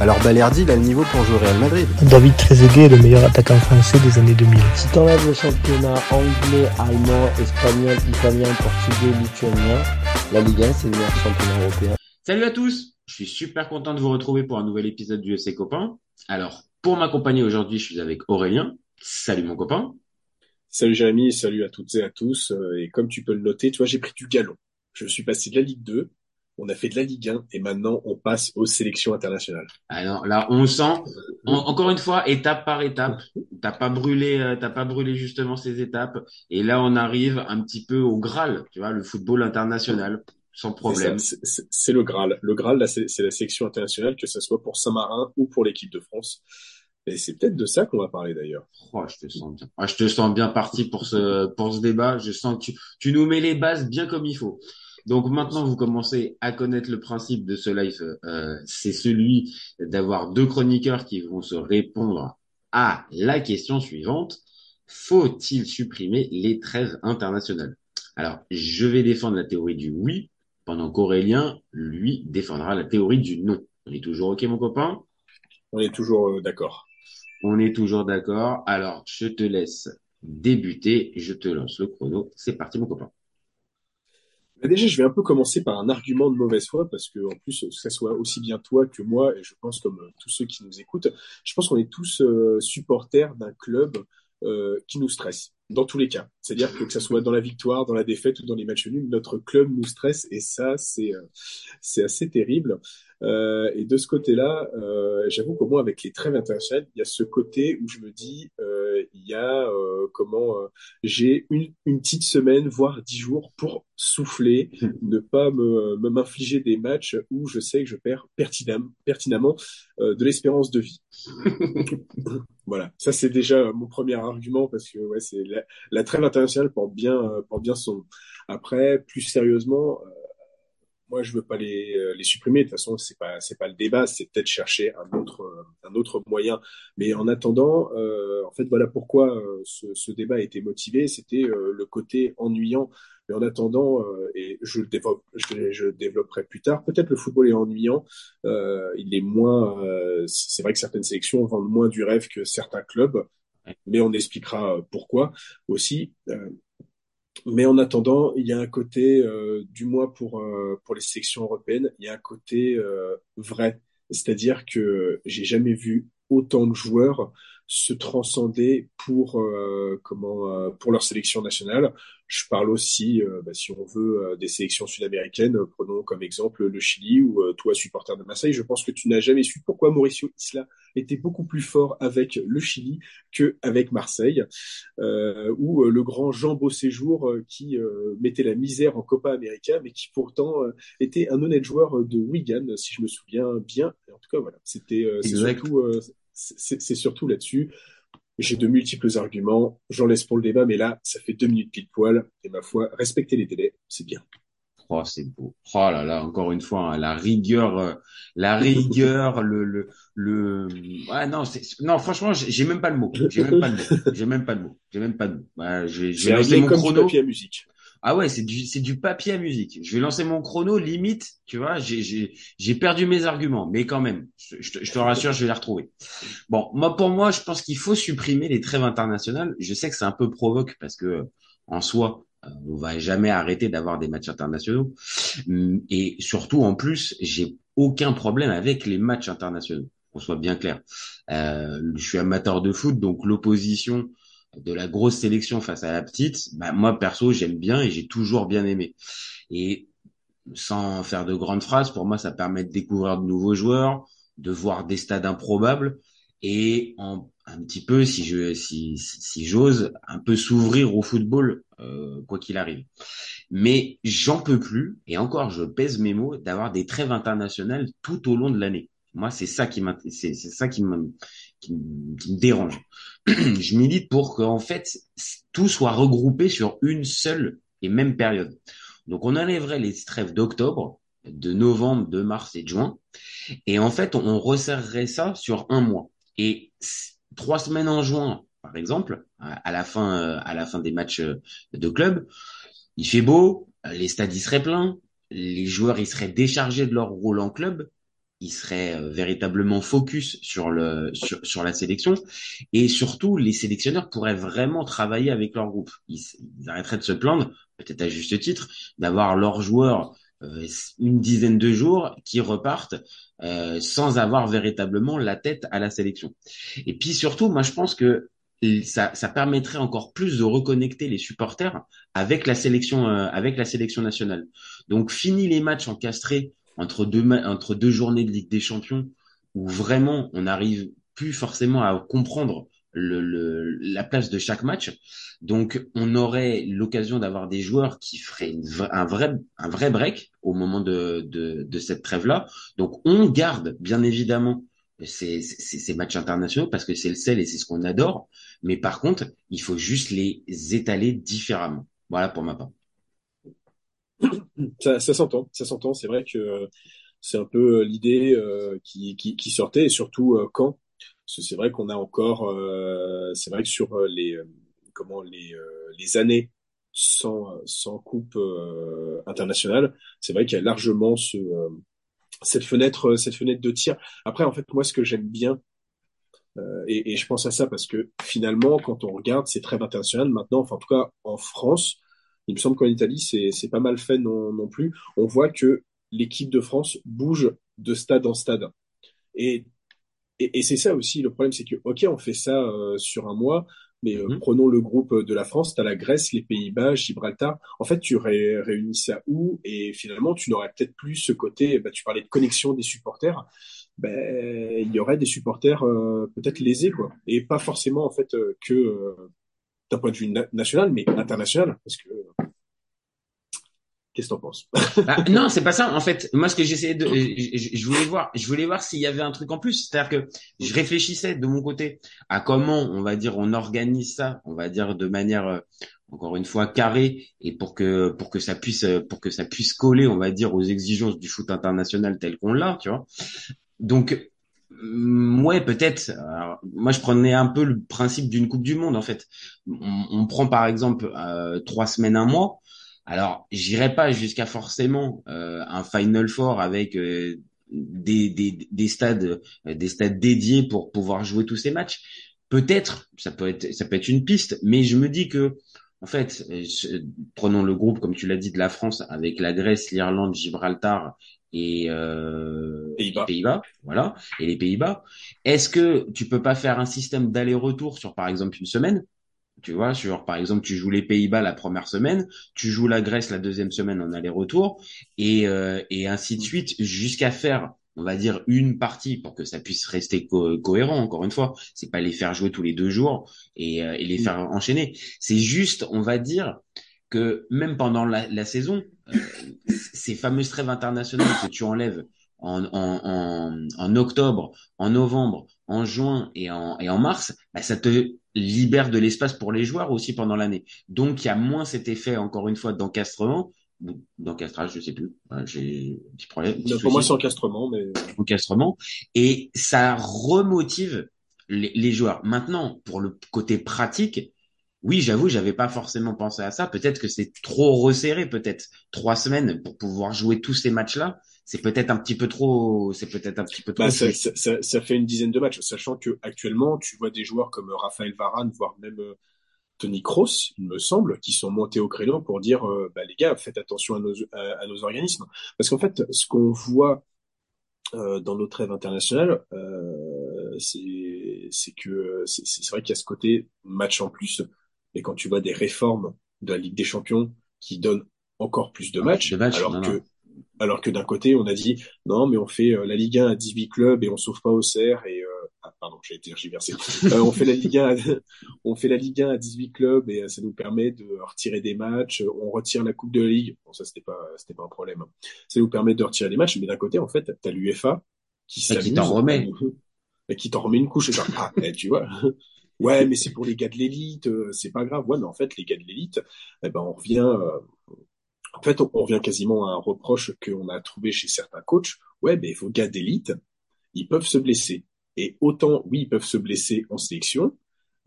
alors Balerdi, il a le niveau pour jouer au Real Madrid. David Trezeguet est le meilleur attaquant français des années 2000. Si t'enlèves le championnat anglais, allemand, espagnol, italien, portugais, lituanien, la Ligue 1, c'est le meilleur championnat européen. Salut à tous Je suis super content de vous retrouver pour un nouvel épisode du EC Copain. Alors, pour m'accompagner aujourd'hui, je suis avec Aurélien. Salut mon copain. Salut Jérémy, salut à toutes et à tous. Et comme tu peux le noter, tu vois, j'ai pris du galon. Je suis passé de la Ligue 2 on a fait de la Ligue 1 et maintenant on passe aux sélections internationales. Alors là, on sent encore une fois étape par étape. T'as pas brûlé, euh, t'as pas brûlé justement ces étapes. Et là, on arrive un petit peu au Graal, tu vois, le football international, sans problème. C'est le Graal. Le Graal, c'est la sélection internationale, que ce soit pour Saint-Marin ou pour l'équipe de France. Et c'est peut-être de ça qu'on va parler d'ailleurs. Oh, je te sens bien. Ah, je te sens bien parti pour ce pour ce débat. Je sens que tu, tu nous mets les bases bien comme il faut. Donc maintenant, vous commencez à connaître le principe de ce live. Euh, c'est celui d'avoir deux chroniqueurs qui vont se répondre à la question suivante. Faut-il supprimer les trêves internationales? Alors, je vais défendre la théorie du oui, pendant qu'Aurélien, lui, défendra la théorie du non. On est toujours OK, mon copain? On est toujours euh, d'accord. On est toujours d'accord. Alors, je te laisse débuter. Je te lance le chrono. C'est parti, mon copain. Déjà, je vais un peu commencer par un argument de mauvaise foi, parce que en plus, que ce soit aussi bien toi que moi, et je pense comme euh, tous ceux qui nous écoutent, je pense qu'on est tous euh, supporters d'un club euh, qui nous stresse, dans tous les cas. C'est-à-dire que que ce soit dans la victoire, dans la défaite ou dans les matchs nuls, notre club nous stresse, et ça, c'est c'est assez terrible. Euh, et de ce côté-là, euh, j'avoue qu'au moins avec les trêves internationales, il y a ce côté où je me dis, euh, il y a comment j'ai une, une petite semaine, voire dix jours pour souffler, ne pas me m'infliger des matchs où je sais que je perds pertinemment, pertinemment de l'espérance de vie. voilà, ça c'est déjà mon premier argument parce que ouais, c'est la, la, trêve internationale porte bien porte bien son. Après, plus sérieusement moi je veux pas les, euh, les supprimer. De toute façon, c'est pas c'est pas le débat, c'est peut-être chercher un autre un autre moyen. Mais en attendant, euh, en fait, voilà pourquoi euh, ce, ce, débat a été motivé. C'était euh, le côté ennuyant. Mais en attendant, et je le développe, je, je développerai plus tard. Peut-être le football est ennuyant. il est moins. c'est vrai que certaines sélections vendent moins du rêve que certains clubs, mais on expliquera pourquoi aussi. Mais en attendant, il y a un côté, euh, du moins pour euh, pour les sélections européennes, il y a un côté euh, vrai. C'est-à-dire que j'ai jamais vu autant de joueurs se transcender pour euh, comment euh, pour leur sélection nationale. Je parle aussi, euh, bah, si on veut, des sélections sud-américaines. Prenons comme exemple le Chili ou toi, supporter de Marseille. Je pense que tu n'as jamais su pourquoi Mauricio Isla était beaucoup plus fort avec le Chili que avec Marseille, ou le grand Jean Beauséjour qui mettait la misère en Copa América, mais qui pourtant était un honnête joueur de Wigan, si je me souviens bien. En tout cas, voilà, c'était surtout c'est surtout là-dessus. J'ai de multiples arguments, j'en laisse pour le débat, mais là, ça fait deux minutes pile poil, et ma foi, respecter les délais, c'est bien. Oh, c'est beau. Oh là là, encore une fois, hein, la rigueur, euh, la rigueur, le, le, le, ouais, non, non, franchement, j'ai même pas le mot. J'ai même pas le mot. J'ai même pas le mot. J'ai même pas le mot. j'ai lancé mon chrono. à musique. Ah ouais, c'est du c'est du papier à musique. Je vais lancer mon chrono limite, tu vois, j'ai j'ai j'ai perdu mes arguments, mais quand même, je, te, je te rassure, je vais les retrouver. Bon, moi pour moi, je pense qu'il faut supprimer les trêves internationales. Je sais que c'est un peu provoque parce que en soi, euh, on va jamais arrêter d'avoir des matchs internationaux hum, et surtout en plus, j'ai aucun problème avec les matchs internationaux. Qu'on soit bien clair. Euh, je suis amateur de foot, donc l'opposition de la grosse sélection face à la petite, bah, moi perso j'aime bien et j'ai toujours bien aimé. Et sans faire de grandes phrases, pour moi ça permet de découvrir de nouveaux joueurs, de voir des stades improbables et en, un petit peu, si je si, si j'ose, un peu s'ouvrir au football euh, quoi qu'il arrive. Mais j'en peux plus et encore je pèse mes mots d'avoir des trêves internationales tout au long de l'année. Moi c'est ça qui c'est ça qui me qui me dérange je milite pour qu'en fait tout soit regroupé sur une seule et même période. Donc on enlèverait les trêves d'octobre, de novembre, de mars et de juin, et en fait on resserrerait ça sur un mois. Et trois semaines en juin, par exemple, à la fin, à la fin des matchs de club, il fait beau, les stades y seraient pleins, les joueurs ils seraient déchargés de leur rôle en club, ils seraient euh, véritablement focus sur le sur, sur, la sélection et surtout les sélectionneurs pourraient vraiment travailler avec leur groupe. Ils, ils arrêteraient de se plaindre, peut-être à juste titre, d'avoir leurs joueurs euh, une dizaine de jours qui repartent euh, sans avoir véritablement la tête à la sélection. Et puis surtout, moi je pense que ça, ça permettrait encore plus de reconnecter les supporters avec la sélection euh, avec la sélection nationale. Donc fini les matchs encastrés entre deux entre deux journées de Ligue des Champions où vraiment on n'arrive plus forcément à comprendre le, le, la place de chaque match. Donc, on aurait l'occasion d'avoir des joueurs qui feraient un vrai un vrai break au moment de, de, de cette trêve-là. Donc, on garde bien évidemment ces, ces, ces matchs internationaux parce que c'est le sel et c'est ce qu'on adore. Mais par contre, il faut juste les étaler différemment. Voilà pour ma part. Ça, ça s'entend, ça s'entend. C'est vrai que c'est un peu l'idée euh, qui, qui, qui, sortait et surtout euh, quand. C'est vrai qu'on a encore, euh, c'est vrai que sur euh, les euh, comment les euh, les années sans sans coupe internationale, c'est vrai qu'il y a largement ce cette fenêtre cette fenêtre de tir. Après, en fait, moi, ce que j'aime bien et, et, je pense à ça parce que finalement, quand on regarde ces trêves internationales maintenant, enfin en tout cas en France, il me semble qu'en Italie, c'est, pas mal fait non, non plus. On voit que l'équipe de France bouge de stade en stade. Et et, et c'est ça aussi le problème, c'est que ok, on fait ça euh, sur un mois, mais euh, mmh. prenons le groupe de la France, tu as la Grèce, les Pays-Bas, Gibraltar. En fait, tu ré réunis ça où? Et finalement, tu n'aurais peut-être plus ce côté. Bah, tu parlais de connexion des supporters. Ben, il y aurait des supporters euh, peut-être lésés, quoi, et pas forcément en fait que d'un point de vue na national, mais international, parce que Qu'est-ce que t'en penses? Bah, Non, c'est pas ça. En fait, moi, ce que j'essayais de, je, voulais voir, je voulais voir s'il y avait un truc en plus. C'est-à-dire que je réfléchissais de mon côté à comment, on va dire, on organise ça, on va dire de manière, euh, encore une fois, carrée et pour que pour que ça puisse pour que ça puisse coller, on va dire, aux exigences du foot international tel qu'on l'a, tu vois. Donc Ouais, peut-être. Moi, je prenais un peu le principe d'une Coupe du Monde, en fait. On, on prend par exemple euh, trois semaines, un mois. Alors, j'irai pas jusqu'à forcément euh, un Final Four avec euh, des, des, des stades euh, des stades dédiés pour pouvoir jouer tous ces matchs. Peut-être, ça peut être ça peut être une piste, mais je me dis que en fait, prenons le groupe comme tu l'as dit de la France avec la Grèce, l'Irlande, Gibraltar et euh, Pays-Bas. Voilà, et les Pays-Bas. Est-ce que tu peux pas faire un système d'aller-retour sur par exemple une semaine? Tu vois, sur par exemple, tu joues les Pays-Bas la première semaine, tu joues la Grèce la deuxième semaine en aller-retour, et, euh, et ainsi de suite, jusqu'à faire, on va dire, une partie pour que ça puisse rester co cohérent. Encore une fois, c'est pas les faire jouer tous les deux jours et, euh, et les faire enchaîner. C'est juste, on va dire que même pendant la, la saison, euh, ces fameuses trêves internationales que tu enlèves en, en, en, en, octobre, en novembre, en juin et en, et en mars, bah, ça te libère de l'espace pour les joueurs aussi pendant l'année. Donc, il y a moins cet effet, encore une fois, d'encastrement, d'encastrage, je sais plus. J'ai un petit problème. Petit pour moi, c'est encastrement, mais encastrement. Et ça remotive les, les, joueurs. Maintenant, pour le côté pratique, oui, j'avoue, j'avais pas forcément pensé à ça. Peut-être que c'est trop resserré, peut-être trois semaines pour pouvoir jouer tous ces matchs-là c'est peut-être un petit peu trop, c'est peut-être un petit peu trop. Bah, ça, ça, ça, fait une dizaine de matchs, sachant que actuellement, tu vois des joueurs comme Raphaël Varane, voire même euh, Tony Kroos, il me semble, qui sont montés au créneau pour dire, euh, bah, les gars, faites attention à nos, à, nos organismes, parce qu'en fait, ce qu'on voit euh, dans nos trêves internationales, euh, c'est que c'est vrai qu'il y a ce côté match en plus, et quand tu vois des réformes de la Ligue des Champions qui donnent encore plus de matchs, de matchs alors non, que non alors que d'un côté, on a dit non, mais on fait euh, la Ligue 1 à 18 clubs et on sauve pas au CER et euh, ah, pardon, j'ai été tergiversé. euh, on fait la Ligue 1, à, on fait la Ligue 1 à 18 clubs et euh, ça nous permet de retirer des matchs. On retire la Coupe de la Ligue. Bon, ça c'était pas, c'était pas un problème. Ça nous permet de retirer des matchs, mais d'un côté, en fait, t'as l'UFA qui qui t'en remet et qui t'en remet une couche. Genre, ah, eh, tu vois. Ouais, mais c'est pour les gars de l'élite, euh, c'est pas grave. Ouais, mais en fait, les gars de l'élite, eh ben, on revient, euh, en fait, on, on revient quasiment à un reproche qu'on a trouvé chez certains coachs. Ouais, mais vos gars d'élite, ils peuvent se blesser. Et autant, oui, ils peuvent se blesser en sélection,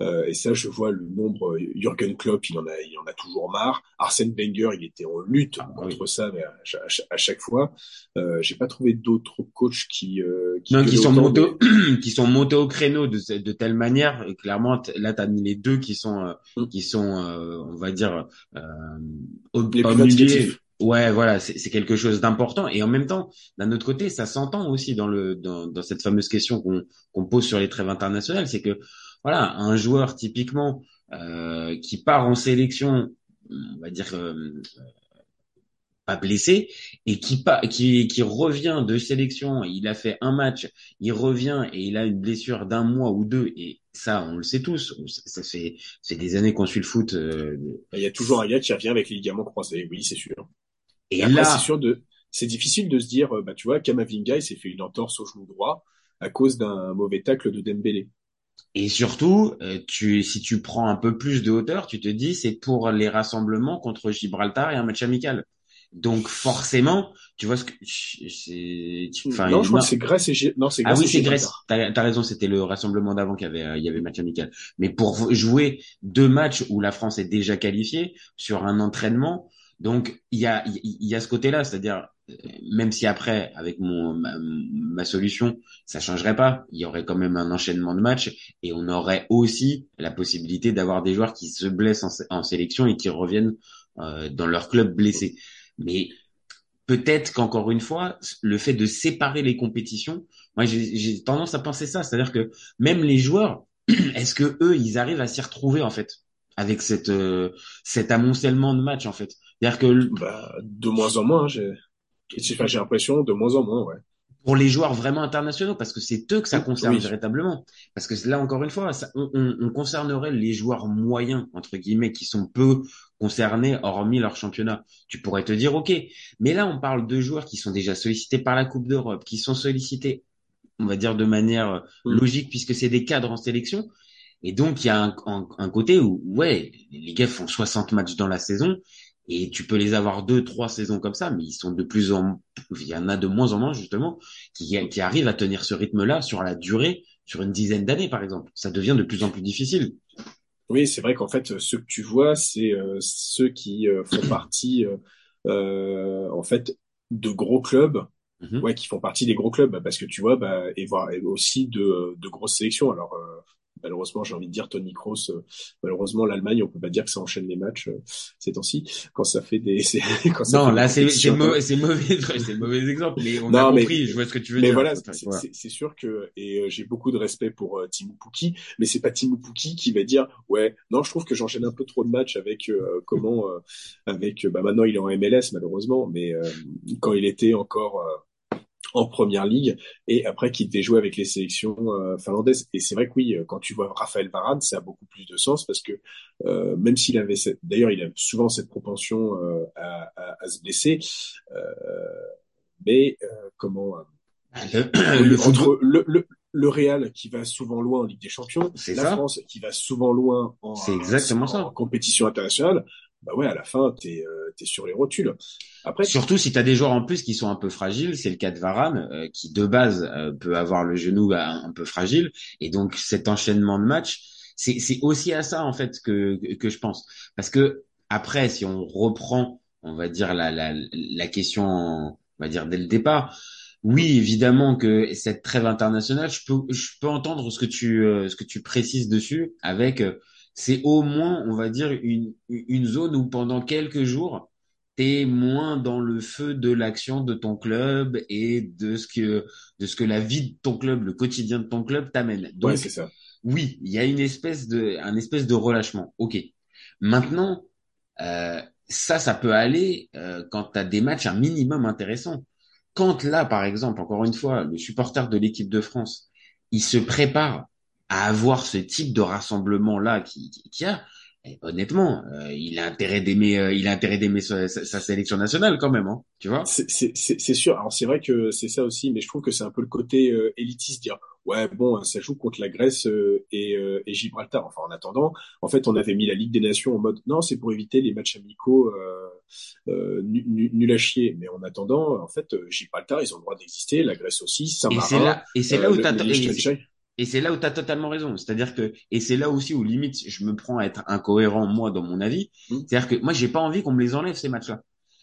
euh, et ça, je vois le nombre. euh, Jürgen Klopp, il en a, il en a toujours marre. Arsène Wenger, il était en lutte Ah, contre ça, mais à, cha- à cha- à chaque fois, euh, j'ai pas trouvé d'autres coachs qui, euh, qui, Non, qui sont montés, mais- qui sont montés au créneau de, de telle manière. Et clairement, là, t'as mis les deux qui sont, euh, Mm. qui sont, euh, on va dire, euh, vindicatifs. Ouais, voilà, c'est c'est quelque chose d'important. Et en même temps, d'un autre côté, ça s'entend aussi dans le dans, dans cette fameuse question qu'on qu'on pose sur les trêves internationales, c'est que voilà, un joueur typiquement euh, qui part en sélection, on va dire euh, pas blessé et qui pa- qui qui revient de sélection, il a fait un match, il revient et il a une blessure d'un mois ou deux et ça on le sait tous, ça, ça fait c'est des années qu'on suit le foot euh, Il y a toujours un gars qui revient avec les ligaments croisés, oui, c'est sûr. et Et après, là c'est sûr de, c'est difficile de se dire, euh, bah, tu vois, Kamavinga, il s'est fait une entorse au genou droit à cause d'un mauvais tacle de Dembélé. Et surtout euh, tu si tu prends un peu plus de hauteur, tu te dis c'est pour les rassemblements contre Gibraltar et un match amical. Donc forcément, tu vois ce que c'est enfin non, je crois que c'est Grèce et Gi- non, c'est Ah Grèce oui, et c'est Grèce. T'as as raison, c'était le rassemblement d'avant qu'il y avait, euh, il y avait match amical. Mais pour jouer deux matchs où la France est déjà qualifiée sur un entraînement, donc il y a, il y a ce côté-là, c'est-à-dire même si après avec mon ma, solution ça changerait pas, il y aurait quand même un enchaînement de matchs et on aurait aussi la possibilité d'avoir des joueurs qui se blessent en, sé- en sélection et qui reviennent euh, dans leur club blessés. Mais peut-être qu'encore une fois, le fait de séparer les compétitions, moi j'ai tendance à penser ça, c'est-à-dire que même les joueurs, est-ce que eux, ils arrivent à s'y retrouver en fait avec cette euh, cet amoncellement de matchs en fait? C'est-à-dire que Bah, de moins en moins, hein, j'ai, j'ai enfin, j'ai l'impression de moins en moins, ouais. pour les joueurs vraiment internationaux, parce que c'est eux que ça concerne Oui. véritablement. Parce que là encore une fois, ça, on, on- on concernerait les joueurs moyens entre guillemets qui sont peu concernés hormis leur championnat. Tu pourrais te dire ok, mais là on parle de joueurs qui sont déjà sollicités par la Coupe d'Europe, qui sont sollicités, on va dire de manière Mm. logique puisque c'est des cadres en sélection. Et donc il y a un, un- un côté où ouais, les gars font 60 matchs dans la saison. Et tu peux les avoir deux, trois saisons comme ça, mais ils sont de plus en, il y en a de moins en moins justement qui, qui arrivent à tenir ce rythme-là sur la durée, sur une dizaine d'années par exemple. Ça devient de plus en plus difficile. Oui, c'est vrai qu'en fait, ceux que tu vois, c'est euh, ceux qui euh, font partie, euh, euh, en fait, de gros clubs, Mhm. ouais, qui font partie des gros clubs, parce que tu vois, bah, et voir et aussi de, de grosses sélections. Alors, euh, malheureusement, j'ai envie de dire Tony Kroos. euh, malheureusement, l'Allemagne, on peut pas dire que ça enchaîne les matchs euh, ces temps-ci, quand ça fait des, c'est- quand ça Non, fait là c'est c'est mauvais, c'est mauvais, mauvais exemple, mais on Non, a mais- compris. Je vois ce que tu veux mais dire. voilà, Enfin, c'est voilà. c'est- c'est sûr que et euh, j'ai beaucoup de respect pour euh, Timo Pukki, mais c'est pas Timo Pukki qui va dire ouais non je trouve que j'enchaîne un peu trop de matchs avec euh, comment euh, avec bah maintenant il est en MLS malheureusement, mais euh, quand il était encore euh, en première ligue et après qu'il devait jouer avec les sélections euh, finlandaises et c'est vrai que oui euh, quand tu vois Raphaël Varane ça a beaucoup plus de sens parce que euh, même s'il avait cette d'ailleurs il a souvent cette propension euh, à, à, à se blesser euh, mais euh, comment euh, Le, le le, le, le Real qui va souvent loin en Ligue des Champions, C'est la ça. France qui va souvent loin en, C'est exactement en ça. compétition internationale, bah ouais, à la fin, t'es euh, t'es sur les rotules. Après, Surtout si tu as des joueurs en plus qui sont un peu fragiles, c'est le cas de Varane, euh, qui de base euh, peut avoir le genou un, un peu fragile, et donc cet enchaînement de matchs, c'est c'est aussi à ça en fait que que je pense, parce que après si on reprend, on va dire la la la question, on va dire dès le départ. Oui, évidemment que cette trêve internationale, je peux je peux entendre ce que tu euh, ce que tu précises dessus avec euh, c'est au moins on va dire une une zone où pendant quelques jours t'es moins dans le feu de l'action de ton club et de ce que de ce que la vie de ton club, le quotidien de ton club t'amène. Donc ouais, c'est ça. oui, il y a une espèce de un espèce de relâchement. Ok. Maintenant, euh, ça, ça peut aller euh, quand tu as des matchs un minimum intéressants. Quand là, par exemple, encore une fois, le supporter de l'équipe de France, il se prépare à avoir ce type de rassemblement là qui, qui, qui a, et honnêtement, euh, il a intérêt d'aimer, euh, il a intérêt d'aimer sa, sa- sa sélection nationale quand même, hein, tu vois. C'est sûr. Alors c'est vrai que c'est ça aussi, mais je trouve que c'est un peu le côté euh, élitiste, dire ouais, bon, ça joue contre la Grèce euh, et, euh, et, Gibraltar. Enfin, en attendant, en fait, on avait mis la Ligue des Nations en mode, non, c'est pour éviter les matchs amicaux euh, nul à chier. Mais en attendant, en fait, Gibraltar, ils ont le droit d'exister, la Grèce aussi, Saint-Marin. Et c'est là, où t'as et c'est là où tu as totalement raison. C'est-à-dire que, et c'est là aussi où limite je me prends à être incohérent moi dans mon avis. Mmh. C'est-à-dire que moi j'ai pas envie qu'on me les enlève ces matchs-là.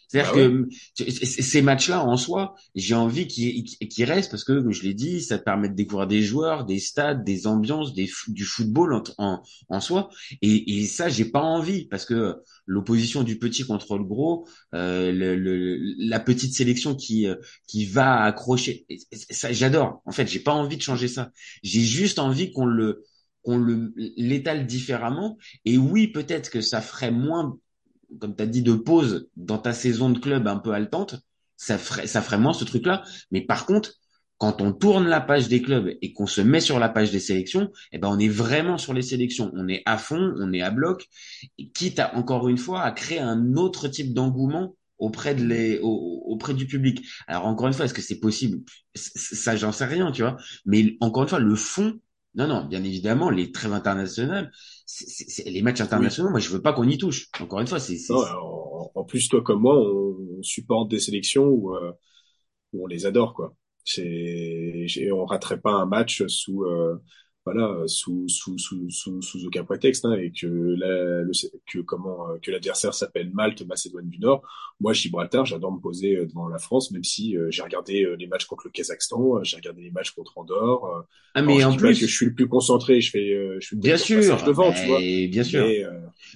C'est-à-dire bah que ces matchs-là, en soi, j'ai envie qu'ils restent parce que, comme je l'ai dit, ça permet de découvrir des joueurs, des stades, des ambiances, des, du football en, en, soi. Et, et ça, j'ai pas envie parce que l'opposition du petit contre le gros, euh, le, la petite sélection qui qui va accrocher, ça, j'adore. En fait, j'ai pas envie de changer ça. J'ai juste envie qu'on le qu'on le l'étale différemment. Et oui, peut-être que ça ferait moins comme tu as dit, de pause dans ta saison de club un peu haletante, ça ferait, ça ferait moins ce truc-là. Mais par contre, quand on tourne la page des clubs et qu'on se met sur la page des sélections, eh ben on est vraiment sur les sélections. On est à fond, on est à bloc, quitte à, encore une fois à créer un autre type d'engouement auprès de les auprès du public. Alors encore une fois, est-ce que c'est possible? Ça, j'en sais rien, tu vois. Mais encore une fois, le fond, non, non, bien évidemment, les trêves internationales, les matchs internationaux, moi je veux pas qu'on y touche. Encore une fois, c'est. En, en, plus, toi comme moi, on, supporte des sélections où, euh, où on les adore, quoi. C'est, on raterait pas un match sous euh, voilà, sous, sous, sous, sous, sous aucun prétexte, hein, et que la, le, que comment euh, que l'adversaire s'appelle Malte, Macédoine du Nord. Moi, Gibraltar, j'adore me poser euh, devant la France, même si euh, j'ai regardé les matchs contre le Kazakhstan, j'ai regardé les matchs contre Andorre. ah mais en plus que je suis le plus concentré, je fais, je suis bien sûr devant, tu vois. Bien sûr. Mais,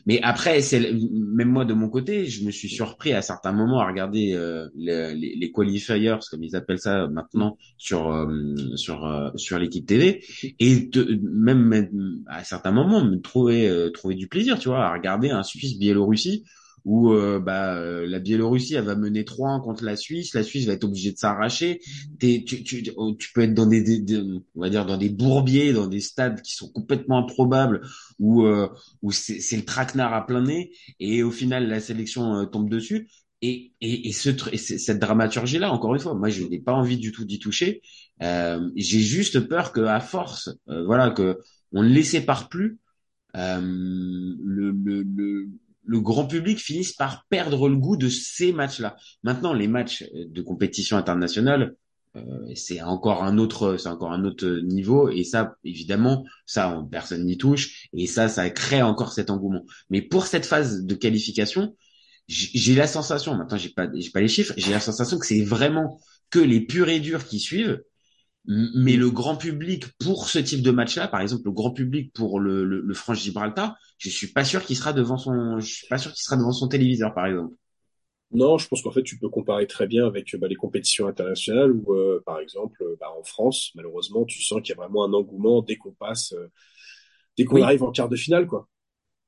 mais après, c'est même moi de mon côté, je me suis surpris à certains moments à regarder les, les, les, qualifiers, comme ils appellent ça maintenant, sur sur sur l'équipe TV, et même, à certains moments me trouver euh, trouver du plaisir, tu vois, à regarder un Suisse Biélorussie où euh, bah euh, la Biélorussie elle va mener 3-1 contre la Suisse, la Suisse va être obligée de s'arracher. Tu, tu, oh, tu, peux être dans des, on va dire dans des bourbiers, dans des stades qui sont complètement improbables où où c'est le traquenard à plein nez et au final la sélection tombe dessus. Et, et, et, ce, et cette dramaturgie là, encore une fois, moi je n'ai pas envie du tout d'y toucher. Euh, j'ai juste peur que à force, euh, voilà, que on ne les sépare plus, euh, le, le, le, le, grand public finisse par perdre le goût de ces matchs-là. Maintenant, les matchs de compétition internationale, euh, c'est encore un autre, c'est encore un autre niveau, et ça, évidemment, ça, personne n'y touche, et ça, ça crée encore cet engouement. Mais pour cette phase de qualification, j'ai la sensation, maintenant j'ai pas, j'ai pas les chiffres, j'ai la sensation que c'est vraiment que les purs et durs qui suivent mais le grand public pour ce type de match-là, par exemple, le grand public pour le, le, le France Gibraltar, je suis pas sûr qu'il sera devant son, je suis pas sûr qu'il sera devant son téléviseur, par exemple. Non, je pense qu'en fait, tu peux comparer très bien avec bah, les compétitions internationales où, euh, par exemple, bah, en France, malheureusement, tu sens qu'il y a vraiment un engouement dès qu'on passe, euh, dès qu'on arrive en quart de finale, quoi.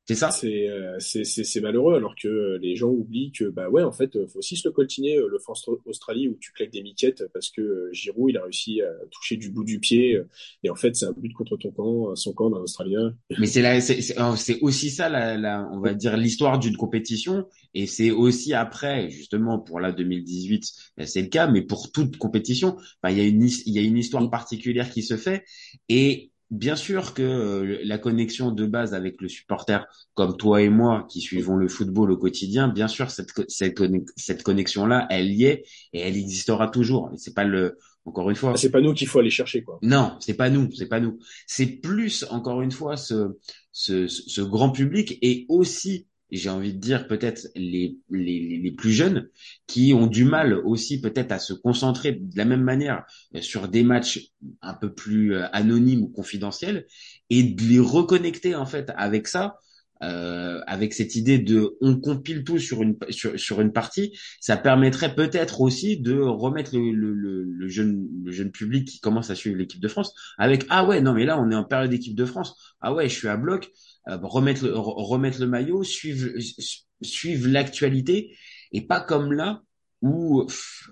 C'est ça. C'est euh, c'est malheureux alors que les gens oublient que bah ouais en fait faut aussi se le coltiner euh, le France Australie où tu claques des miquettes parce que euh, Giroud il a réussi à toucher du bout du pied et en fait c'est un but contre ton camp son camp d'un Australien. Mais c'est là c'est aussi ça la, la on va dire l'histoire d'une compétition et c'est aussi après justement pour la 2018 c'est le cas mais pour toute compétition bah, il y a une il y a une histoire particulière qui se fait et bien sûr que euh, la connexion de base avec le supporter, comme toi et moi qui suivons le football au quotidien, bien sûr cette cette, connexion là, elle y est et elle existera toujours. Et c'est pas le encore une fois. Ah, c'est pas nous qu'il faut aller chercher quoi. Non, c'est pas nous, c'est pas nous. C'est plus encore une fois ce, ce ce grand public et aussi j'ai envie de dire peut-être les, les, les, plus jeunes qui ont du mal aussi peut-être à se concentrer de la même manière euh, sur des matchs un peu plus euh, anonymes ou confidentiels et de les reconnecter en fait avec ça euh, avec cette idée de on compile tout sur une sur, sur une partie, ça permettrait peut-être aussi de remettre le, le, le, jeune le jeune public qui commence à suivre l'équipe de France avec ah ouais non mais là on est en période d'équipe de France. Ah ouais je suis à bloc remettre le, remettre le maillot suivre suivre l'actualité et pas comme là où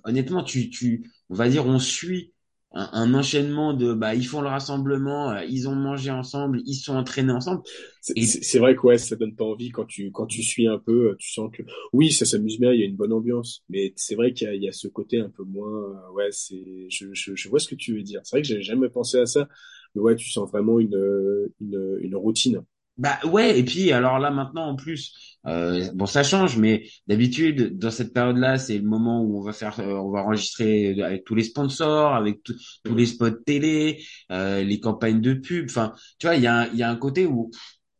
honnêtement tu tu on va dire on suit un, un, enchaînement de bah ils font le rassemblement, euh, ils ont mangé ensemble, ils sont entraînés ensemble. C'est vrai que ouais, ça donne pas envie quand tu quand tu suis un peu, euh, tu sens que oui, ça s'amuse bien, il y a une bonne ambiance, mais c'est vrai qu'il y, y, a ce côté un peu moins euh, ouais, c'est je, je, je vois ce que tu veux dire. C'est vrai que j'avais jamais pensé à ça, mais ouais, tu sens vraiment une une, une routine. Bah ouais, et puis alors là maintenant en plus, euh, bon ça change, mais d'habitude dans cette période-là, c'est le moment où on va faire, euh, on va enregistrer avec tous les sponsors, avec tous les spots télé, euh, les campagnes de pub. Enfin, tu vois, il y a, y a un côté où,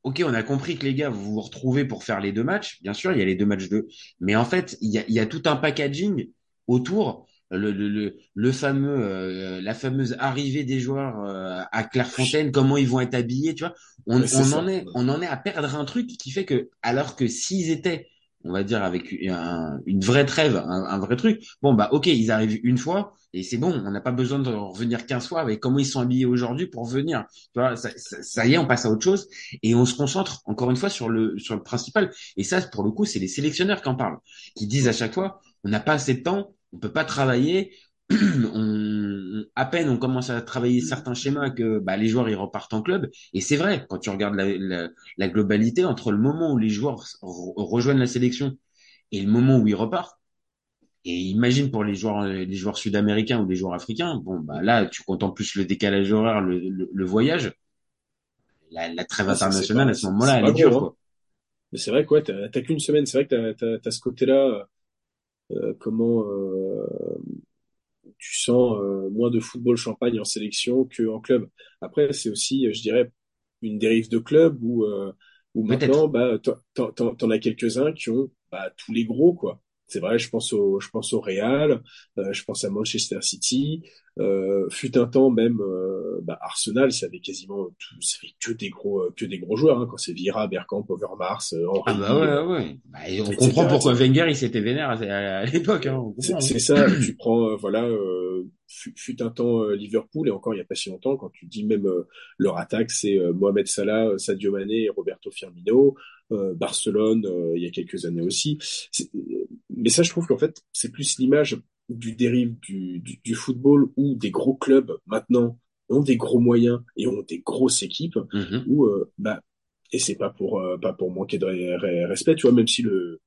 ok, on a compris que les gars, vous vous retrouvez pour faire les deux matchs. Bien sûr, il y a les deux matchs de, mais en fait, il y a, y a tout un packaging autour le, le, le, fameux, euh, la fameuse arrivée des joueurs euh, à Clairefontaine, comment ils vont être habillés, tu vois. On, on en est, on en est à perdre un truc qui fait que, alors que s'ils étaient, on va dire avec une vraie trêve, un, vrai truc, bon bah ok, ils arrivent une fois et c'est bon, on n'a pas besoin de revenir 15 fois avec comment ils sont habillés aujourd'hui pour venir. Tu vois, ça, ça, y est, on passe à autre chose et on se concentre encore une fois sur le sur le principal. Et ça, pour le coup, c'est les sélectionneurs qui en parlent, qui disent à chaque fois, on n'a pas assez de temps on peut pas travailler. on, à peine on commence à travailler certains schémas que bah, les joueurs ils repartent en club et c'est vrai quand tu regardes la, la, globalité entre le moment où les joueurs rejoignent la sélection et le moment où ils repartent et imagine pour les joueurs les joueurs sud-américains ou les joueurs africains bon bah là tu comptes en plus le décalage horaire le, le, voyage la, la trêve internationale à ce moment-là elle est dure quoi. Hein. mais c'est vrai quoi t'as qu'une semaine c'est vrai que t'as as, ce côté là euh, comment euh, tu sens euh, moins de football champagne en sélection qu'en club. Après, c'est aussi, je dirais, une dérive de club où, où maintenant, bah, t'en, t'en, as quelques-uns qui ont bah, tous les gros, quoi. C'est vrai, je pense au, je pense au Real, je pense à Manchester City, euh, fut un temps même euh, bah, Arsenal, ça avait quasiment tout, ça avait que des gros euh, que des gros joueurs hein, quand c'est Vira, Bergkamp, Overmars, Henry. Ah bah ouais ouais. Bah, on comprend pourquoi Wenger il s'était vénère à, l'époque. Hein, c'est, ça. tu prends voilà fut, un temps Liverpool et encore il y a pas si longtemps quand tu dis même leur attaque c'est Mohamed Salah, Sadio Mané et Roberto Firmino. Barcelone il y a quelques années aussi. Mais ça je trouve qu'en fait c'est plus l'image du dérive du, du, football où des gros clubs maintenant ont des gros moyens et ont des grosses équipes mm-hmm. où euh, bah et c'est pas pour euh, pas pour manquer de respect tu vois même si le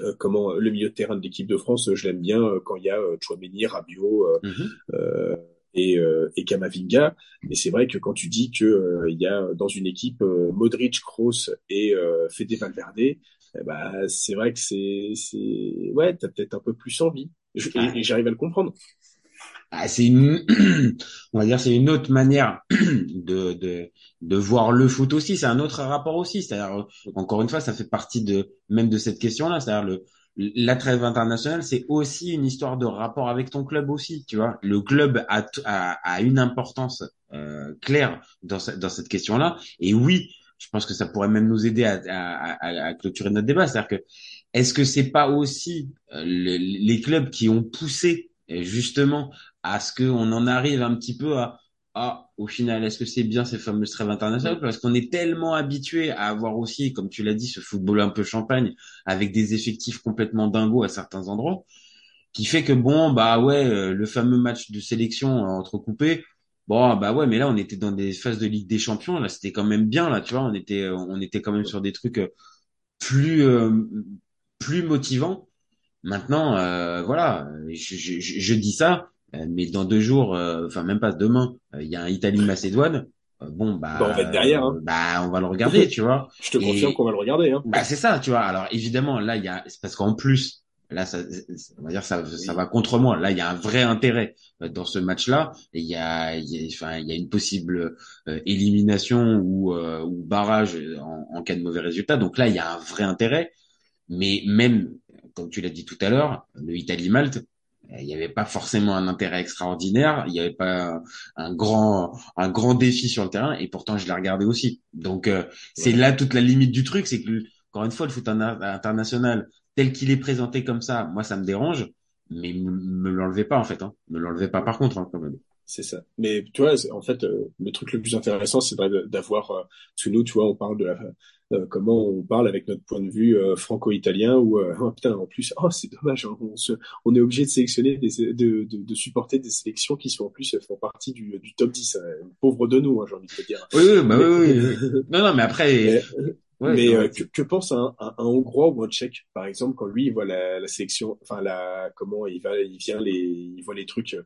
euh, comment le milieu de terrain de l'équipe de France je l'aime bien quand il y a Chouameni, Rabiot mm-hmm. Et et Kamavinga mais c'est vrai que quand tu dis que il y a dans une équipe Modric, Kroos et Fede Valverde eh bah, c'est vrai que c'est c'est ouais t'as peut-être un peu plus envie et, j'arrive à le comprendre. Ah, c'est une, on va dire, c'est une autre manière de, de, de voir le foot aussi. C'est un autre rapport aussi. C'est-à-dire, encore une fois, ça fait partie de, même de cette question-là. C'est-à-dire, le, la trêve internationale, c'est aussi une histoire de rapport avec ton club aussi, tu vois. Le club a, a, a une importance euh, claire dans, dans cette question-là. Et oui, je pense que ça pourrait même nous aider à, à, à clôturer notre débat. C'est-à-dire que est-ce que c'est pas aussi euh, les clubs qui ont poussé justement à ce qu'on en arrive un petit peu à ah au final est-ce que c'est bien ces fameuses trêves internationales? Parce qu'on est tellement habitué à avoir aussi comme tu l'as dit ce football un peu champagne avec des effectifs complètement dingos à certains endroits qui fait que bon bah ouais euh, le fameux match de sélection entrecoupé bon bah ouais mais là on était dans des phases de Ligue des Champions là c'était quand même bien là tu vois on était on était quand même sur des trucs plus plus motivant. Maintenant, euh, voilà, je, je, je, dis ça, euh, mais dans deux jours, euh, enfin même pas demain, il y a un Italie-Macédoine. bon bah, bah, on va être derrière. Hein. Bah on va le regarder, tu vois. je te confirme qu'on va le regarder. Hein. Bah c'est ça, tu vois. Alors évidemment là il y a, c'est parce qu'en plus là ça, on va dire ça, ça va contre moi. Là il y a un vrai intérêt dans ce match-là. Il y a, il y a, enfin il y a une possible élimination ou, ou barrage en, en cas de mauvais résultat. Donc là il y a un vrai intérêt. Mais même, comme tu l'as dit tout à l'heure, le Italie-Malte, il n'y avait pas forcément un intérêt extraordinaire, il n'y avait pas un grand un grand défi sur le terrain, et pourtant je l'ai regardé aussi. Donc euh, c'est là toute la limite du truc, c'est que encore une fois le foot international tel qu'il est présenté comme ça, moi ça me dérange, mais me l'enlevez pas en fait, hein. me l'enlevez pas par contre hein, quand même. C'est ça. Mais tu vois, en fait, euh, le truc le plus intéressant, c'est d'avoir, euh, parce que nous, tu vois, on parle de la, euh, comment on parle avec notre point de vue franco-italien, ou oh, putain, en plus, oh c'est dommage, hein, on, se, on est obligé de sélectionner, des, de, de, de, supporter des sélections qui sont en plus font partie du, du top 10. Hein. Pauvre de nous, hein, j'ai envie de te dire. Oui, oui, bah oui, oui, non, non, mais après. mais euh, que, que, pense un, un, un, Hongrois ou un Tchèque, par exemple, quand lui il voit la, la sélection, enfin la comment il va, il vient les, il voit les trucs,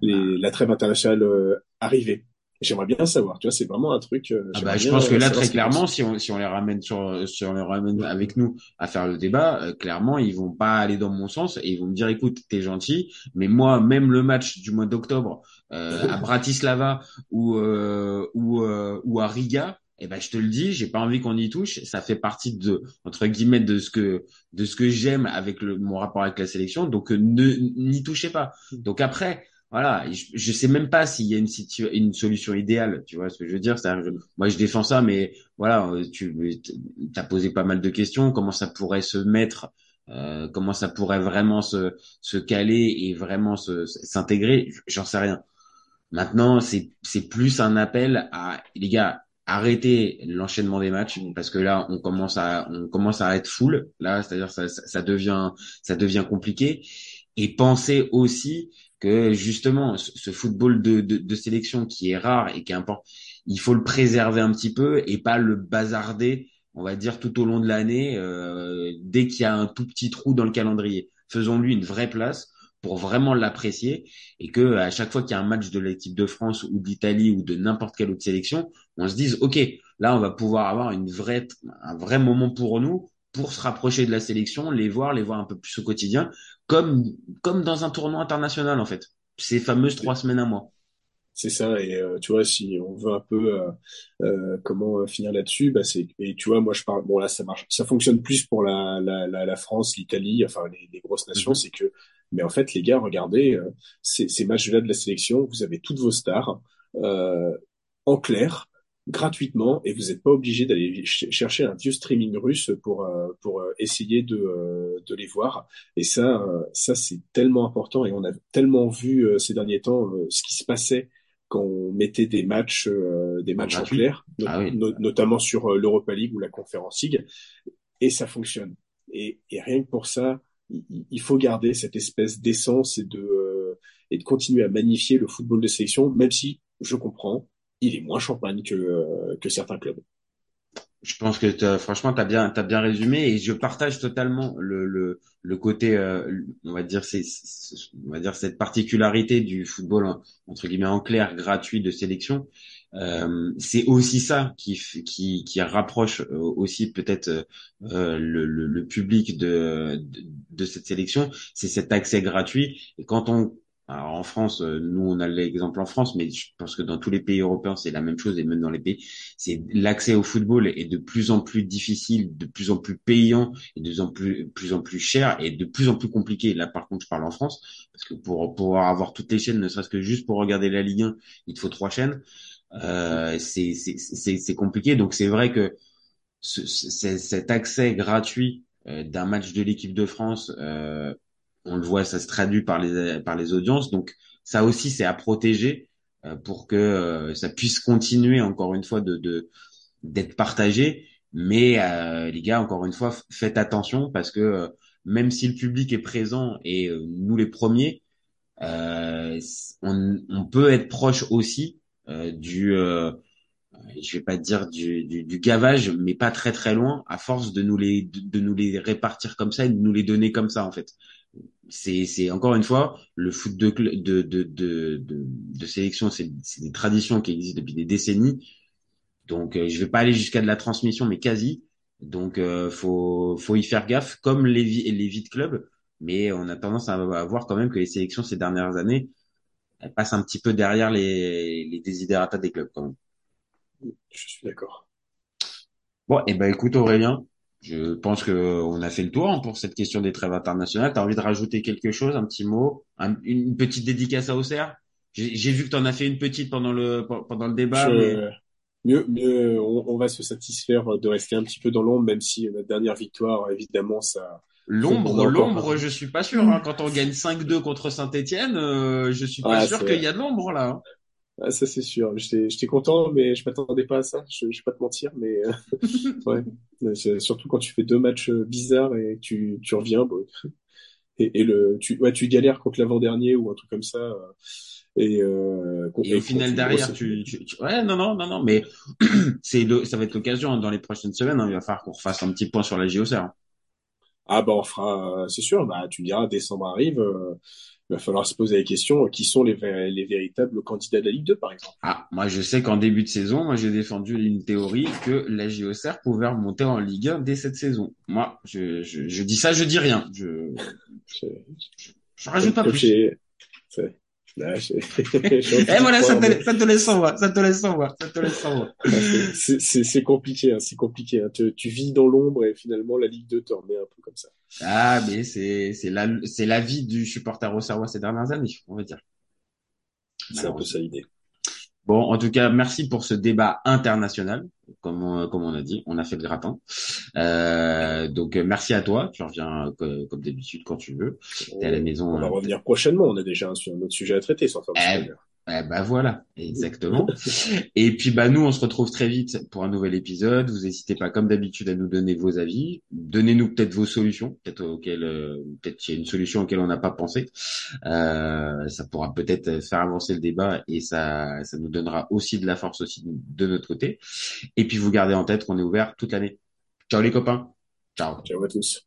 les, la trêve internationale euh, arriver. J'aimerais bien savoir, tu vois, c'est vraiment un truc. Euh, ah bah, je pense que là, très clairement, si on, si on les ramène sur, si on les ramène avec nous à faire le débat, clairement, ils vont pas aller dans mon sens et ils vont me dire, écoute, t'es gentil, mais moi, même le match du mois d'octobre à Bratislava ou ou ou à Riga, eh ben je te le dis, j'ai pas envie qu'on y touche. Ça fait partie de entre guillemets de ce que de ce que j'aime avec le, mon rapport avec la sélection. Donc euh, ne n'y touchez pas. Donc après, voilà, je, je sais même pas s'il y a une une solution idéale. Tu vois ce que je veux dire? Je, Moi, je défends ça, mais voilà, euh, tu as posé pas mal de questions. Comment ça pourrait se mettre euh, Comment ça pourrait vraiment se se caler et vraiment se s'intégrer? J'en sais rien. Maintenant, c'est c'est plus un appel à les gars arrêter l'enchaînement des matchs parce que là on commence à on commence à être full. Là c'est-à-dire ça, ça devient ça devient compliqué. Et penser aussi que justement ce football de, de, de sélection qui est rare et qui est important il faut le préserver un petit peu et pas le bazarder on va dire tout au long de l'année euh, dès qu'il y a un tout petit trou dans le calendrier. Faisons-lui une vraie place pour vraiment l'apprécier et que à chaque fois qu'il y a un match de l'équipe de France ou d'Italie ou de n'importe quelle autre sélection, on se dise ok, là on va pouvoir avoir une vraie un vrai moment pour nous pour se rapprocher de la sélection, les voir, les voir un peu plus au quotidien, comme comme dans un tournoi international en fait. Ces fameuses trois semaines à mois. C'est ça, et euh, tu vois, si on veut un peu euh, euh, comment finir là-dessus, bah c'est et tu vois, moi je parle, bon là ça marche, ça fonctionne plus pour la la, la, France, l'Italie, enfin les, les, grosses nations, mm-hmm. c'est que mais en fait, les gars, regardez, euh, ces, ces matchs-là de la sélection, vous avez toutes vos stars euh, en clair, gratuitement, et vous n'êtes pas obligé d'aller chercher un vieux streaming russe pour euh, pour euh, essayer de de les voir. Et ça, ça c'est tellement important, et on a tellement vu ces derniers temps ce qui se passait quand on mettait des matchs des matchs en clair, ah notamment sur l'Europa League ou la Conference League, et ça fonctionne. Et, et rien que pour ça, il faut garder cette espèce d'essence et de euh, et de continuer à magnifier le football de sélection, même si je comprends, il est moins champagne que euh, que certains clubs. Je pense que franchement, tu as bien, as bien résumé et je partage totalement le, le, le côté, euh, on va dire, c'est, on va dire cette particularité du football entre guillemets en clair gratuit de sélection. Euh, c'est aussi ça qui, qui, qui rapproche euh, aussi peut-être euh, le, le, le, public de, de, de cette sélection, c'est cet accès gratuit. Et quand on alors en France, euh, nous on a l'exemple en France, mais je pense que dans tous les pays européens c'est la même chose et même dans les pays, c'est l'accès au football est de plus en plus difficile, de plus en plus payant et de plus en plus, plus en plus cher et de plus en plus compliqué. Là par contre je parle en France parce que pour pouvoir avoir toutes les chaînes, ne serait-ce que juste pour regarder la Ligue 1, il te faut trois chaînes. Euh, c'est compliqué. Donc c'est vrai que ce, cet accès gratuit euh, d'un match de l'équipe de France euh, on le voit, ça se traduit par les par les audiences. Donc ça aussi, c'est à protéger euh, pour que euh, ça puisse continuer encore une fois de d'être partagé. Mais euh, les gars, encore une fois, faites attention parce que même si le public est présent et nous les premiers, on, on, peut être proche aussi du je vais pas dire du, du, du, gavage, mais pas très très loin, à force de nous les de, nous les répartir comme ça et de nous les donner comme ça en fait c'est, c'est encore une fois le foot de, de, de, de, de, sélection, c'est, c'est des traditions qui existent depuis des décennies. Donc, euh, je vais pas aller jusqu'à de la transmission, mais quasi. Donc, euh, faut, faut y faire gaffe, comme les, les vides clubs. Mais on a tendance à, voir quand même que les sélections ces dernières années, elles passent un petit peu derrière les, les désidératas des clubs quand même. Je suis d'accord. Bon, et eh ben écoute Aurélien, je pense que on a fait le tour hein, pour cette question des trêves internationales. Tu as envie de rajouter quelque chose, un petit mot, une petite dédicace à Auxerre? J'ai vu que tu en as fait une petite pendant le pendant le débat. Mieux, mieux on, va se satisfaire de rester un petit peu dans l'ombre, même si notre dernière victoire, évidemment, ça L'ombre, l'ombre, je suis pas sûr. Hein. Quand on gagne 5-2 contre Saint-Etienne, euh, je suis pas Ouais, sûr qu'il y a de l'ombre là. hein. Ah, ça c'est sûr. J'étais content, mais je m'attendais pas à ça. Je, je vais pas te mentir, mais euh, ouais. Surtout quand tu fais deux matchs euh, bizarres et tu, tu reviens, bon, et, et le, tu, ouais, tu galères contre l'avant-dernier ou un truc comme ça. euh, Et, euh, contre- Et au final derrière, tu, tu, tu- ouais, non, non, non, non, mais c'est le, ça va être l'occasion hein, dans les prochaines semaines. hein, il va falloir qu'on refasse un petit point sur la JOCR. Ah bah on fera, euh, c'est sûr. Bah tu me diras, décembre arrive, euh, il va falloir se poser la question qui sont les, les véritables candidats de la Ligue 2 par exemple. Ah, moi je sais qu'en début de saison, moi j'ai défendu une théorie que la JOCR pouvait remonter en Ligue 1 dès cette saison. Moi, je, je, je dis ça, je dis rien. Je, Je, je rajoute pas plus. Là, Et de voilà, ça te, mais- ça te laisse sans voix, ça te laisse sans voix, ça te laisse sans voix. C'est- C'est compliqué, hein, c'est compliqué. hein. Tu, tu vis dans l'ombre et finalement la Ligue 2 te remet un peu comme ça. Ah, mais c'est, c'est la, c'est la vie du supporter auxerrois ces dernières années, on va dire. C'est un peu ça l'idée. Bon, en tout cas, merci pour ce débat international, comme on, comme on a dit, on a fait le gratin. Euh, donc, euh, merci à toi. Tu reviens euh, comme d'habitude quand tu veux. T'es à la maison. On va euh, revenir prochainement. On a déjà un, sur un autre sujet à traiter sans faire de Eh, ben voilà, exactement. Et puis bah nous on se retrouve très vite pour un nouvel épisode. Vous n'hésitez pas comme d'habitude à nous donner vos avis. Donnez-nous peut-être vos solutions, peut-être auxquelles euh, peut-être qu'il y a une solution auquel on n'a pas pensé. Euh, ça pourra peut-être faire avancer le débat et ça ça nous donnera aussi de la force aussi de notre côté. Et puis vous gardez en tête qu'on est ouvert toute l'année. Ciao les copains. Ciao. Ciao à tous.